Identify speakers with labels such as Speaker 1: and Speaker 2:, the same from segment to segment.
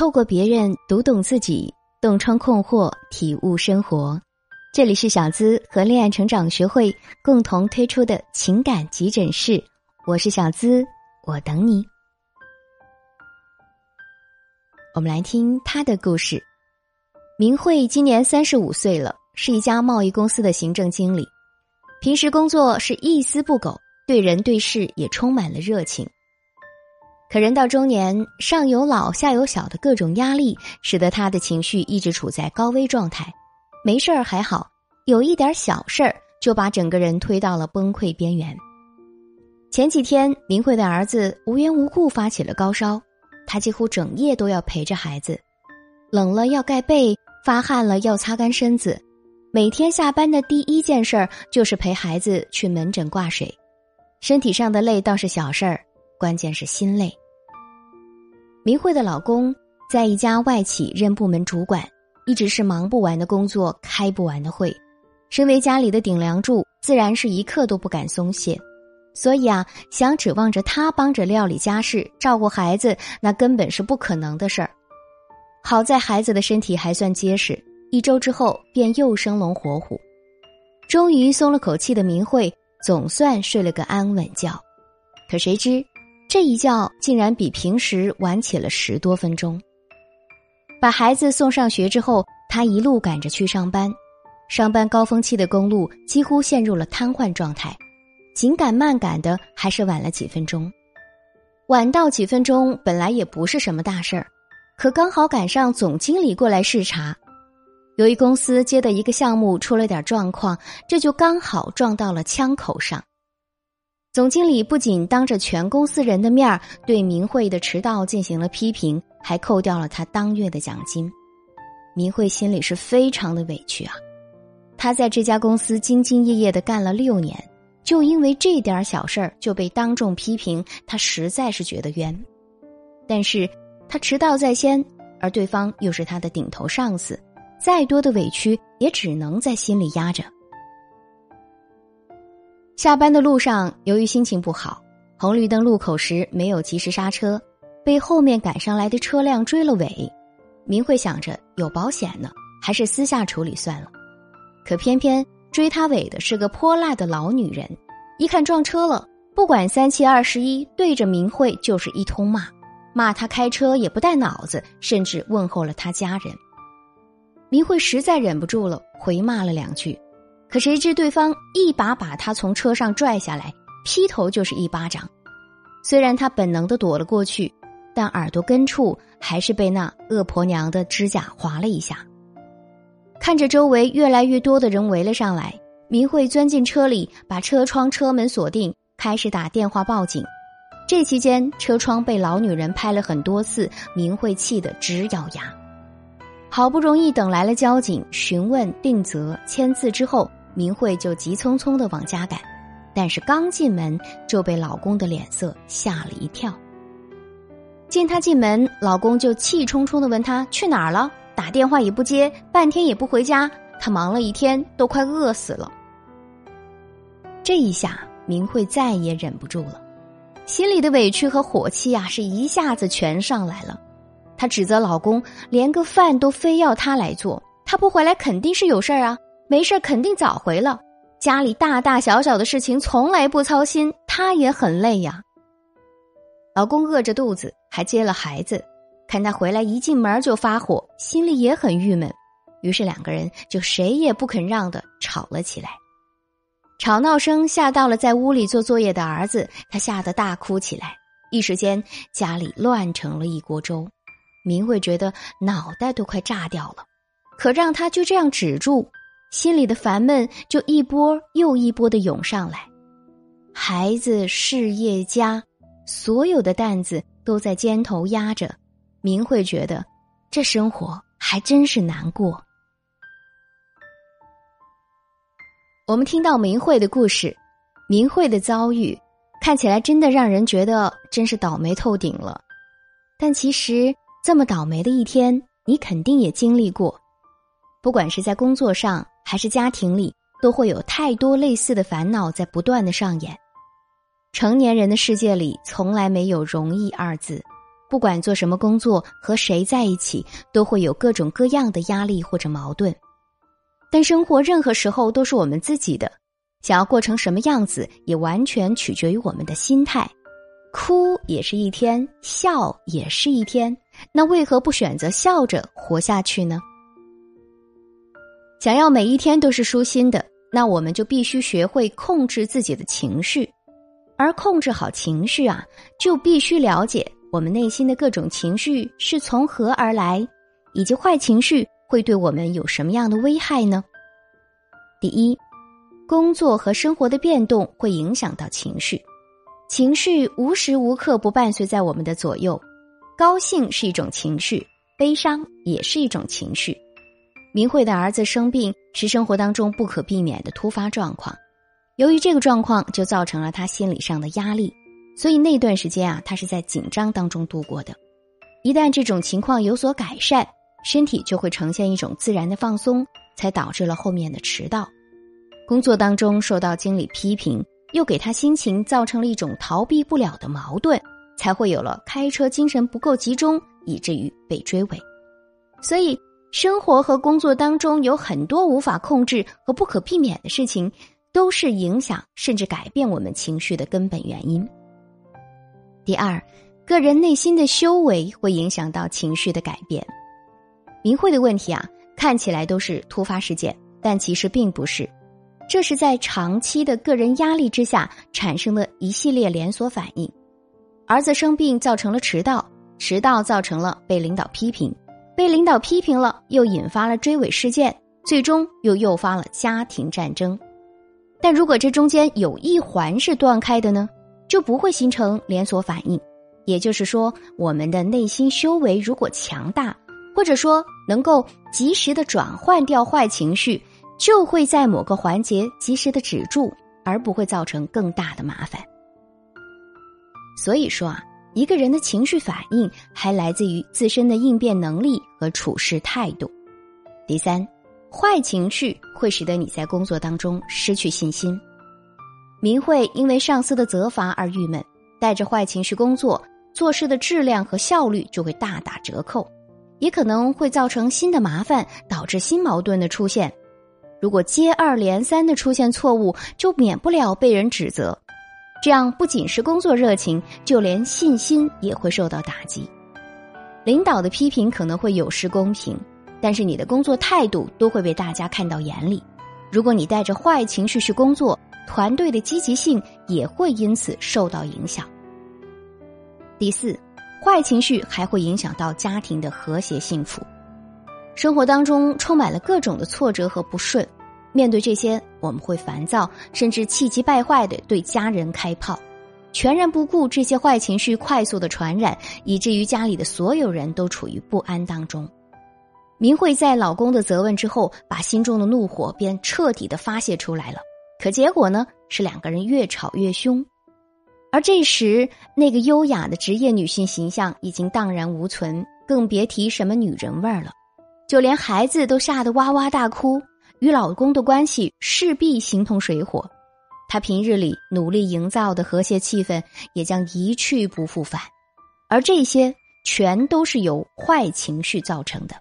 Speaker 1: 透过别人读懂自己，洞穿困惑，体悟生活。这里是小资和恋爱成长学会共同推出的情感急诊室，我是小资，我等你。我们来听他的故事。明慧今年三十五岁了，是一家贸易公司的行政经理，平时工作是一丝不苟，对人对事也充满了热情。可人到中年，上有老下有小的各种压力，使得他的情绪一直处在高危状态。没事儿还好，有一点小事儿就把整个人推到了崩溃边缘。前几天，明慧的儿子无缘无故发起了高烧，他几乎整夜都要陪着孩子，冷了要盖被，发汗了要擦干身子。每天下班的第一件事儿就是陪孩子去门诊挂水，身体上的累倒是小事儿，关键是心累。明慧的老公在一家外企任部门主管，一直是忙不完的工作，开不完的会。身为家里的顶梁柱，自然是一刻都不敢松懈。所以啊，想指望着他帮着料理家事、照顾孩子，那根本是不可能的事儿。好在孩子的身体还算结实，一周之后便又生龙活虎。终于松了口气的明慧，总算睡了个安稳觉。可谁知。这一觉竟然比平时晚起了十多分钟。把孩子送上学之后，他一路赶着去上班。上班高峰期的公路几乎陷入了瘫痪状态，紧赶慢赶的，还是晚了几分钟。晚到几分钟本来也不是什么大事儿，可刚好赶上总经理过来视察，由于公司接的一个项目出了点状况，这就刚好撞到了枪口上。总经理不仅当着全公司人的面对明慧的迟到进行了批评，还扣掉了他当月的奖金。明慧心里是非常的委屈啊！他在这家公司兢兢业业的干了六年，就因为这点小事儿就被当众批评，他实在是觉得冤。但是他迟到在先，而对方又是他的顶头上司，再多的委屈也只能在心里压着。下班的路上，由于心情不好，红绿灯路口时没有及时刹车，被后面赶上来的车辆追了尾。明慧想着有保险呢，还是私下处理算了。可偏偏追他尾的是个泼辣的老女人，一看撞车了，不管三七二十一，对着明慧就是一通骂，骂他开车也不带脑子，甚至问候了他家人。明慧实在忍不住了，回骂了两句。可谁知对方一把把他从车上拽下来，劈头就是一巴掌。虽然他本能的躲了过去，但耳朵根处还是被那恶婆娘的指甲划了一下。看着周围越来越多的人围了上来，明慧钻进车里，把车窗、车门锁定，开始打电话报警。这期间，车窗被老女人拍了很多次，明慧气得直咬牙。好不容易等来了交警，询问、定责、签字之后。明慧就急匆匆的往家赶，但是刚进门就被老公的脸色吓了一跳。见她进门，老公就气冲冲的问她去哪儿了，打电话也不接，半天也不回家。她忙了一天，都快饿死了。这一下，明慧再也忍不住了，心里的委屈和火气啊，是一下子全上来了。她指责老公连个饭都非要他来做，他不回来肯定是有事儿啊。没事肯定早回了。家里大大小小的事情从来不操心，他也很累呀。老公饿着肚子，还接了孩子，看他回来一进门就发火，心里也很郁闷。于是两个人就谁也不肯让的吵了起来。吵闹声吓到了在屋里做作业的儿子，他吓得大哭起来。一时间家里乱成了一锅粥。明慧觉得脑袋都快炸掉了，可让他就这样止住。心里的烦闷就一波又一波的涌上来，孩子、事业、家，所有的担子都在肩头压着。明慧觉得，这生活还真是难过。我们听到明慧的故事，明慧的遭遇，看起来真的让人觉得真是倒霉透顶了。但其实，这么倒霉的一天，你肯定也经历过，不管是在工作上。还是家庭里都会有太多类似的烦恼在不断的上演。成年人的世界里从来没有容易二字，不管做什么工作，和谁在一起，都会有各种各样的压力或者矛盾。但生活任何时候都是我们自己的，想要过成什么样子，也完全取决于我们的心态。哭也是一天，笑也是一天，那为何不选择笑着活下去呢？想要每一天都是舒心的，那我们就必须学会控制自己的情绪，而控制好情绪啊，就必须了解我们内心的各种情绪是从何而来，以及坏情绪。会对我们有什么样的危害呢？第一，工作和生活的变动会影响到情绪，情绪无时无刻不伴随在我们的左右。高兴是一种情绪，悲伤也是一种情绪。明慧的儿子生病是生活当中不可避免的突发状况，由于这个状况就造成了他心理上的压力，所以那段时间啊，他是在紧张当中度过的。一旦这种情况有所改善。身体就会呈现一种自然的放松，才导致了后面的迟到。工作当中受到经理批评，又给他心情造成了一种逃避不了的矛盾，才会有了开车精神不够集中，以至于被追尾。所以，生活和工作当中有很多无法控制和不可避免的事情，都是影响甚至改变我们情绪的根本原因。第二，个人内心的修为会影响到情绪的改变。明慧的问题啊，看起来都是突发事件，但其实并不是，这是在长期的个人压力之下产生的一系列连锁反应。儿子生病造成了迟到，迟到造成了被领导批评，被领导批评了又引发了追尾事件，最终又诱发了家庭战争。但如果这中间有一环是断开的呢，就不会形成连锁反应。也就是说，我们的内心修为如果强大。或者说，能够及时的转换掉坏情绪，就会在某个环节及时的止住，而不会造成更大的麻烦。所以说啊，一个人的情绪反应还来自于自身的应变能力和处事态度。第三，坏情绪会使得你在工作当中失去信心。明慧因为上司的责罚而郁闷，带着坏情绪工作，做事的质量和效率就会大打折扣。也可能会造成新的麻烦，导致新矛盾的出现。如果接二连三的出现错误，就免不了被人指责。这样不仅是工作热情，就连信心也会受到打击。领导的批评可能会有失公平，但是你的工作态度都会被大家看到眼里。如果你带着坏情绪去工作，团队的积极性也会因此受到影响。第四。坏情绪还会影响到家庭的和谐幸福，生活当中充满了各种的挫折和不顺，面对这些，我们会烦躁，甚至气急败坏的对家人开炮，全然不顾这些坏情绪快速的传染，以至于家里的所有人都处于不安当中。明慧在老公的责问之后，把心中的怒火便彻底的发泄出来了，可结果呢，是两个人越吵越凶。而这时，那个优雅的职业女性形象已经荡然无存，更别提什么女人味儿了。就连孩子都吓得哇哇大哭，与老公的关系势必形同水火。她平日里努力营造的和谐气氛也将一去不复返。而这些全都是由坏情绪造成的。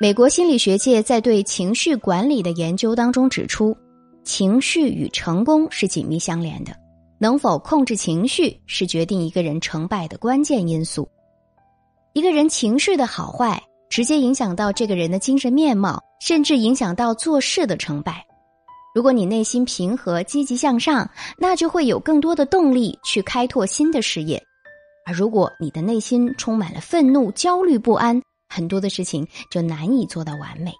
Speaker 1: 美国心理学界在对情绪管理的研究当中指出，情绪与成功是紧密相连的。能否控制情绪是决定一个人成败的关键因素。一个人情绪的好坏，直接影响到这个人的精神面貌，甚至影响到做事的成败。如果你内心平和、积极向上，那就会有更多的动力去开拓新的事业；而如果你的内心充满了愤怒、焦虑不安，很多的事情就难以做到完美。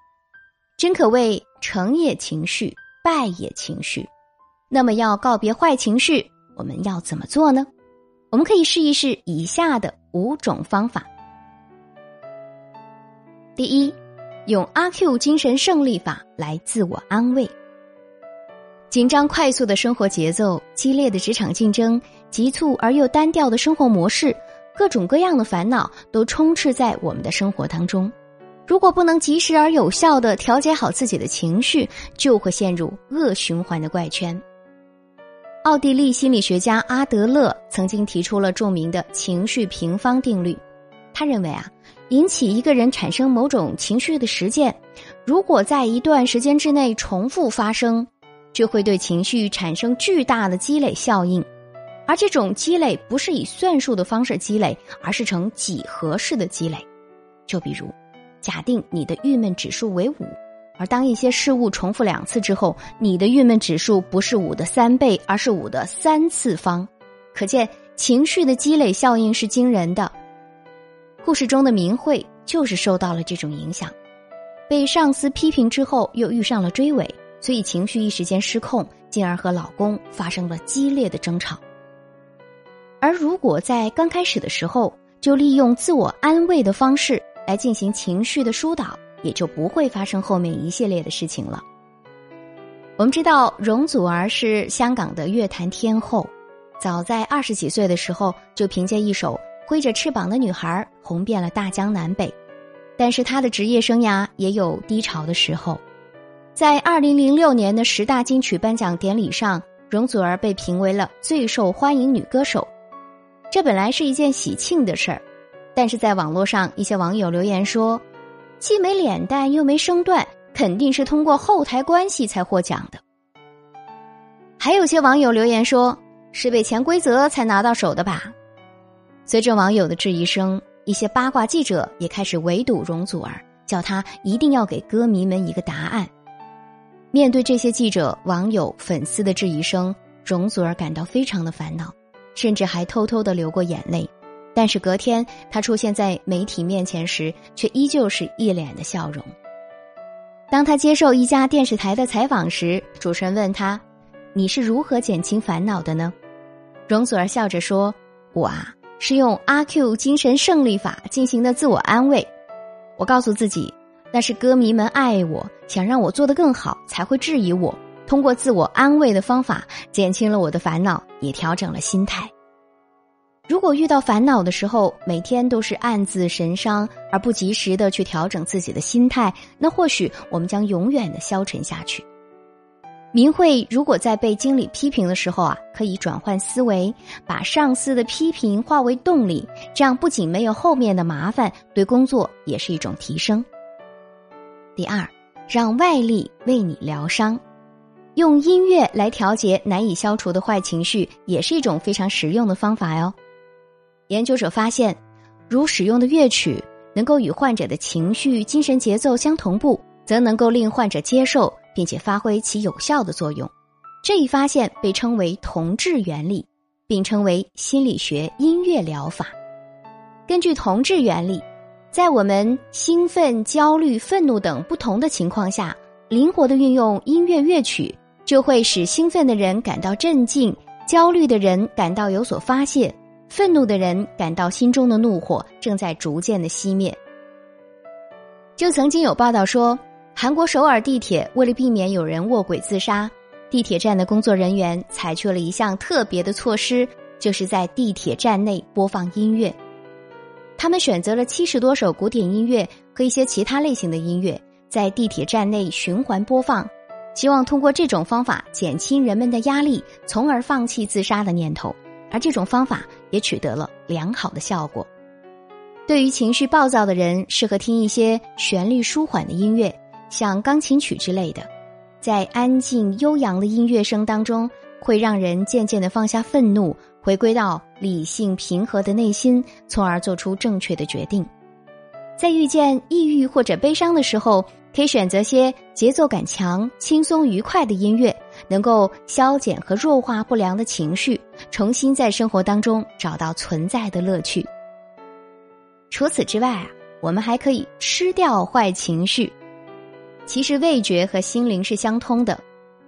Speaker 1: 真可谓成也情绪，败也情绪。那么要告别坏情绪，我们要怎么做呢？我们可以试一试以下的五种方法。第一，用阿 Q 精神胜利法来自我安慰。紧张快速的生活节奏、激烈的职场竞争、急促而又单调的生活模式，各种各样的烦恼都充斥在我们的生活当中。如果不能及时而有效的调节好自己的情绪，就会陷入恶循环的怪圈。奥地利心理学家阿德勒曾经提出了著名的情绪平方定律。他认为啊，引起一个人产生某种情绪的实践，如果在一段时间之内重复发生，就会对情绪产生巨大的积累效应。而这种积累不是以算术的方式积累，而是呈几何式的积累。就比如，假定你的郁闷指数为五。而当一些事物重复两次之后，你的郁闷指数不是五的三倍，而是五的三次方，可见情绪的积累效应是惊人的。故事中的明慧就是受到了这种影响，被上司批评之后又遇上了追尾，所以情绪一时间失控，进而和老公发生了激烈的争吵。而如果在刚开始的时候就利用自我安慰的方式来进行情绪的疏导。也就不会发生后面一系列的事情了。我们知道容祖儿是香港的乐坛天后，早在二十几岁的时候就凭借一首《挥着翅膀的女孩》红遍了大江南北。但是她的职业生涯也有低潮的时候，在二零零六年的十大金曲颁奖典礼上，容祖儿被评为了最受欢迎女歌手。这本来是一件喜庆的事儿，但是在网络上一些网友留言说。既没脸蛋又没声段，肯定是通过后台关系才获奖的。还有些网友留言说，是被潜规则才拿到手的吧？随着网友的质疑声，一些八卦记者也开始围堵容祖儿，叫他一定要给歌迷们一个答案。面对这些记者、网友、粉丝的质疑声，容祖儿感到非常的烦恼，甚至还偷偷的流过眼泪。但是隔天，他出现在媒体面前时，却依旧是一脸的笑容。当他接受一家电视台的采访时，主持人问他：“你是如何减轻烦恼的呢？”容祖儿笑着说：“我啊，是用阿 Q 精神胜利法进行的自我安慰。我告诉自己，那是歌迷们爱我，想让我做得更好，才会质疑我。通过自我安慰的方法，减轻了我的烦恼，也调整了心态。”如果遇到烦恼的时候，每天都是暗自神伤，而不及时的去调整自己的心态，那或许我们将永远的消沉下去。明慧如果在被经理批评的时候啊，可以转换思维，把上司的批评化为动力，这样不仅没有后面的麻烦，对工作也是一种提升。第二，让外力为你疗伤，用音乐来调节难以消除的坏情绪，也是一种非常实用的方法哟。研究者发现，如使用的乐曲能够与患者的情绪、精神节奏相同步，则能够令患者接受，并且发挥其有效的作用。这一发现被称为同质原理，并称为心理学音乐疗法。根据同质原理，在我们兴奋、焦虑、愤怒等不同的情况下，灵活的运用音乐乐曲，就会使兴奋的人感到镇静，焦虑的人感到有所发泄。愤怒的人感到心中的怒火正在逐渐的熄灭。就曾经有报道说，韩国首尔地铁为了避免有人卧轨自杀，地铁站的工作人员采取了一项特别的措施，就是在地铁站内播放音乐。他们选择了七十多首古典音乐和一些其他类型的音乐，在地铁站内循环播放，希望通过这种方法减轻人们的压力，从而放弃自杀的念头。而这种方法也取得了良好的效果。对于情绪暴躁的人，适合听一些旋律舒缓的音乐，像钢琴曲之类的，在安静悠扬的音乐声当中，会让人渐渐的放下愤怒，回归到理性平和的内心，从而做出正确的决定。在遇见抑郁或者悲伤的时候，可以选择些节奏感强、轻松愉快的音乐。能够消减和弱化不良的情绪，重新在生活当中找到存在的乐趣。除此之外啊，我们还可以吃掉坏情绪。其实味觉和心灵是相通的。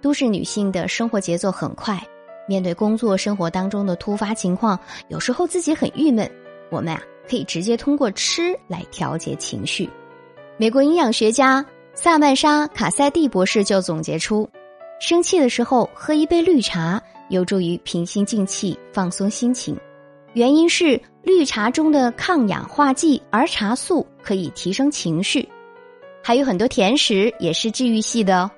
Speaker 1: 都市女性的生活节奏很快，面对工作生活当中的突发情况，有时候自己很郁闷，我们啊可以直接通过吃来调节情绪。美国营养学家萨曼莎·卡塞蒂博士就总结出。生气的时候喝一杯绿茶，有助于平心静气、放松心情。原因是绿茶中的抗氧化剂儿茶素可以提升情绪。还有很多甜食也是治愈系的哦。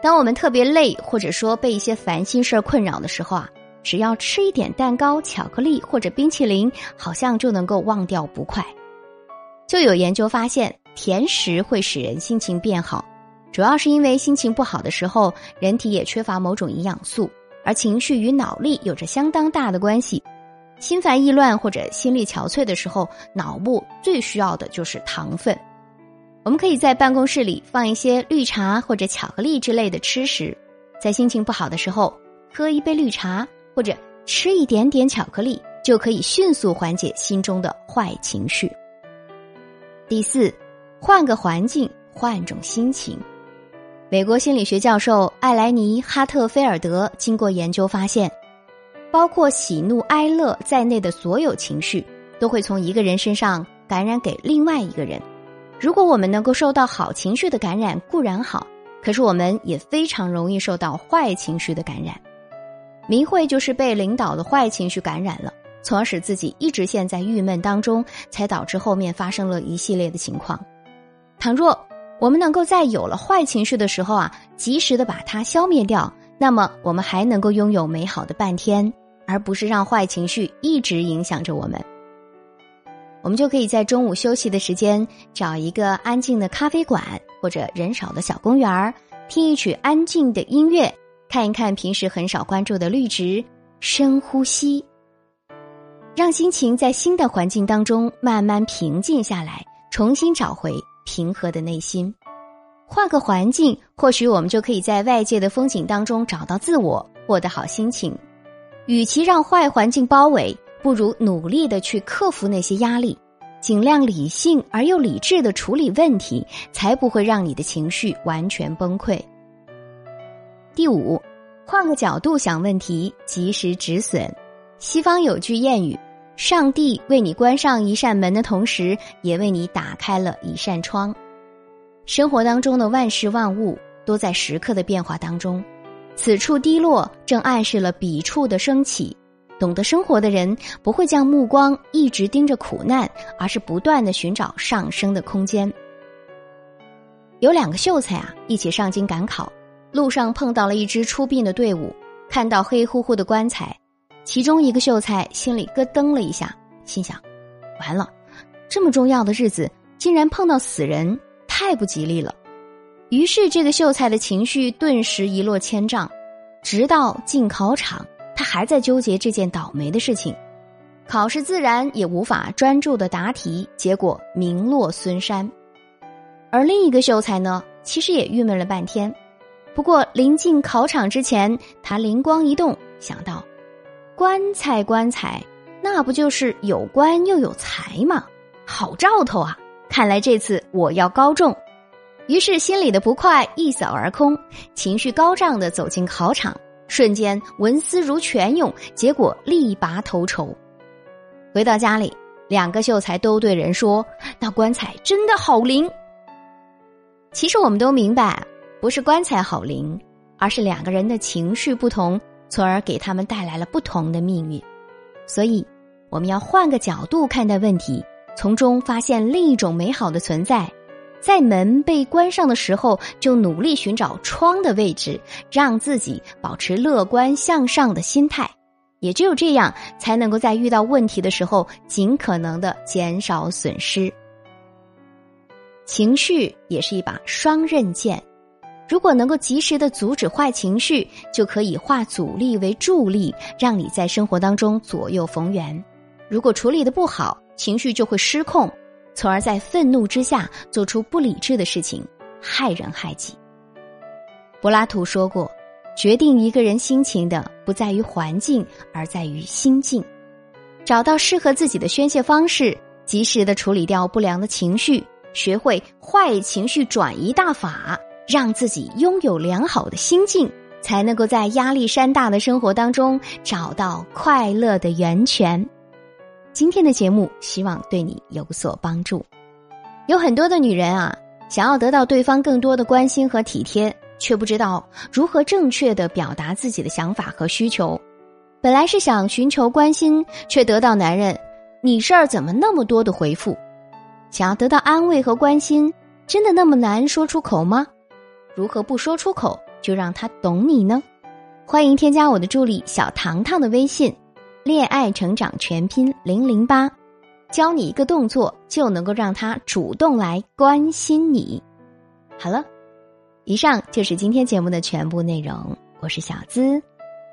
Speaker 1: 当我们特别累，或者说被一些烦心事儿困扰的时候啊，只要吃一点蛋糕、巧克力或者冰淇淋，好像就能够忘掉不快。就有研究发现，甜食会使人心情变好，主要是因为心情不好的时候，人体也缺乏某种营养素，而情绪与脑力有着相当大的关系。心烦意乱或者心力憔悴的时候，脑部最需要的就是糖分。我们可以在办公室里放一些绿茶或者巧克力之类的吃食，在心情不好的时候，喝一杯绿茶或者吃一点点巧克力，就可以迅速缓解心中的坏情绪。第四，换个环境，换种心情。美国心理学教授艾莱尼·哈特菲尔德经过研究发现。包括喜怒哀乐在内的所有情绪，都会从一个人身上感染给另外一个人。如果我们能够受到好情绪的感染固然好，可是我们也非常容易受到坏情绪的感染。明慧就是被领导的坏情绪感染了，从而使自己一直陷在郁闷当中，才导致后面发生了一系列的情况。倘若我们能够在有了坏情绪的时候啊，及时的把它消灭掉，那么我们还能够拥有美好的半天。而不是让坏情绪一直影响着我们，我们就可以在中午休息的时间找一个安静的咖啡馆或者人少的小公园儿，听一曲安静的音乐，看一看平时很少关注的绿植，深呼吸，让心情在新的环境当中慢慢平静下来，重新找回平和的内心。换个环境，或许我们就可以在外界的风景当中找到自我，获得好心情。与其让坏环境包围，不如努力的去克服那些压力，尽量理性而又理智的处理问题，才不会让你的情绪完全崩溃。第五，换个角度想问题，及时止损。西方有句谚语：“上帝为你关上一扇门的同时，也为你打开了一扇窗。”生活当中的万事万物都在时刻的变化当中。此处低落，正暗示了彼处的升起。懂得生活的人，不会将目光一直盯着苦难，而是不断的寻找上升的空间。有两个秀才啊，一起上京赶考，路上碰到了一支出殡的队伍，看到黑乎乎的棺材，其中一个秀才心里咯噔了一下，心想：完了，这么重要的日子，竟然碰到死人，太不吉利了。于是，这个秀才的情绪顿时一落千丈，直到进考场，他还在纠结这件倒霉的事情，考试自然也无法专注的答题，结果名落孙山。而另一个秀才呢，其实也郁闷了半天，不过临近考场之前，他灵光一动，想到，棺材棺材，那不就是有官又有财吗？好兆头啊！看来这次我要高中。于是心里的不快一扫而空，情绪高涨的走进考场，瞬间文思如泉涌，结果力拔头筹。回到家里，两个秀才都对人说：“那棺材真的好灵。”其实我们都明白，不是棺材好灵，而是两个人的情绪不同，从而给他们带来了不同的命运。所以，我们要换个角度看待问题，从中发现另一种美好的存在。在门被关上的时候，就努力寻找窗的位置，让自己保持乐观向上的心态。也只有这样，才能够在遇到问题的时候，尽可能的减少损失。情绪也是一把双刃剑，如果能够及时的阻止坏情绪，就可以化阻力为助力，让你在生活当中左右逢源。如果处理的不好，情绪就会失控。从而在愤怒之下做出不理智的事情，害人害己。柏拉图说过：“决定一个人心情的，不在于环境，而在于心境。找到适合自己的宣泄方式，及时的处理掉不良的情绪，学会坏情绪转移大法，让自己拥有良好的心境，才能够在压力山大的生活当中找到快乐的源泉。”今天的节目希望对你有所帮助。有很多的女人啊，想要得到对方更多的关心和体贴，却不知道如何正确的表达自己的想法和需求。本来是想寻求关心，却得到男人“你事儿怎么那么多”的回复。想要得到安慰和关心，真的那么难说出口吗？如何不说出口，就让他懂你呢？欢迎添加我的助理小糖糖的微信，恋爱成长全拼零零八，教你一个动作就能够让他主动来关心你。好了，以上就是今天节目的全部内容。我是小资，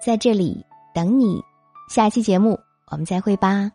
Speaker 1: 在这里等你。下期节目我们再会吧。